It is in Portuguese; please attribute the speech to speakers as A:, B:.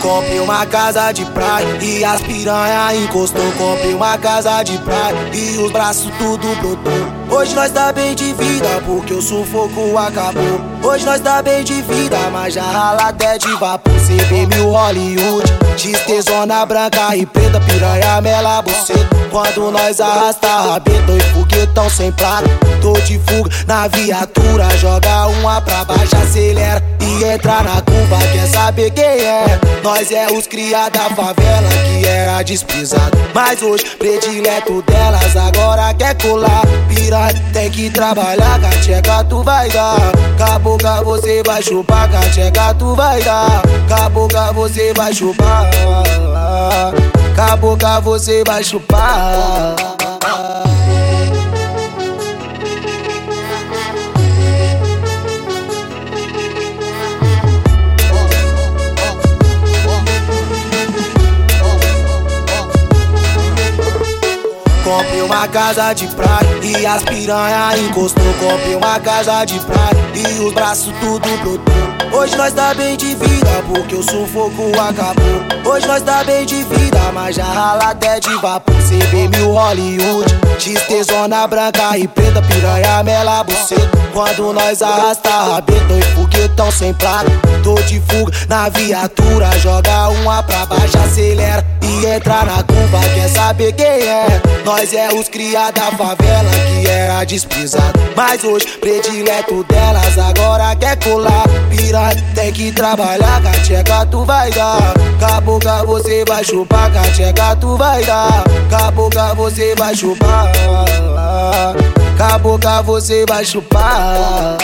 A: Comprei uma casa de praia e as piranha encostou. Comprei uma casa de praia e os braços tudo brotou. Hoje nós tá bem de vida porque o sufoco acabou. Hoje nós tá bem de vida, mas já rala até de vapor. Vê mil Hollywood, XT zona branca e preta, piranha mela buceta. Quando nós arrasta rabeta e foguetão sem prata. Tô de fuga na viatura, joga uma pra baixo, acelera e entra na curva. Quer saber quem é? Nós é os cria da favela era desprezado. Mas hoje, predileto delas, agora quer colar. Piranha tem que trabalhar, cacheca tu vai dar. Caboca você vai chupar, cacheca tu vai dar. Caboca você vai chupar. Caboca você vai chupar. Comprei uma casa de praia e as piranha encostou. Comprei uma casa de praia e os braços tudo brotou. Hoje nós tá bem de vida porque o sufoco acabou. Hoje nós tá bem de vida, mas já rala até de vapor. Vê mil Hollywood, XT zona branca e preta, piranha mela buceta. Quando nós arrasta rabeta e foguetão sem prata. Tô de fuga na viatura, joga uma pra baixo, acelera e entra na curva. Quer saber quem é? Nós é os cria da favela que era desprezado. Mas hoje, predileto delas, agora quer colar. Piranha tem que trabalhar, cacheca tu vai dar. Caboca você vai chupar, cacheca tu vai dar. Caboca você vai chupar. Caboca você vai chupar.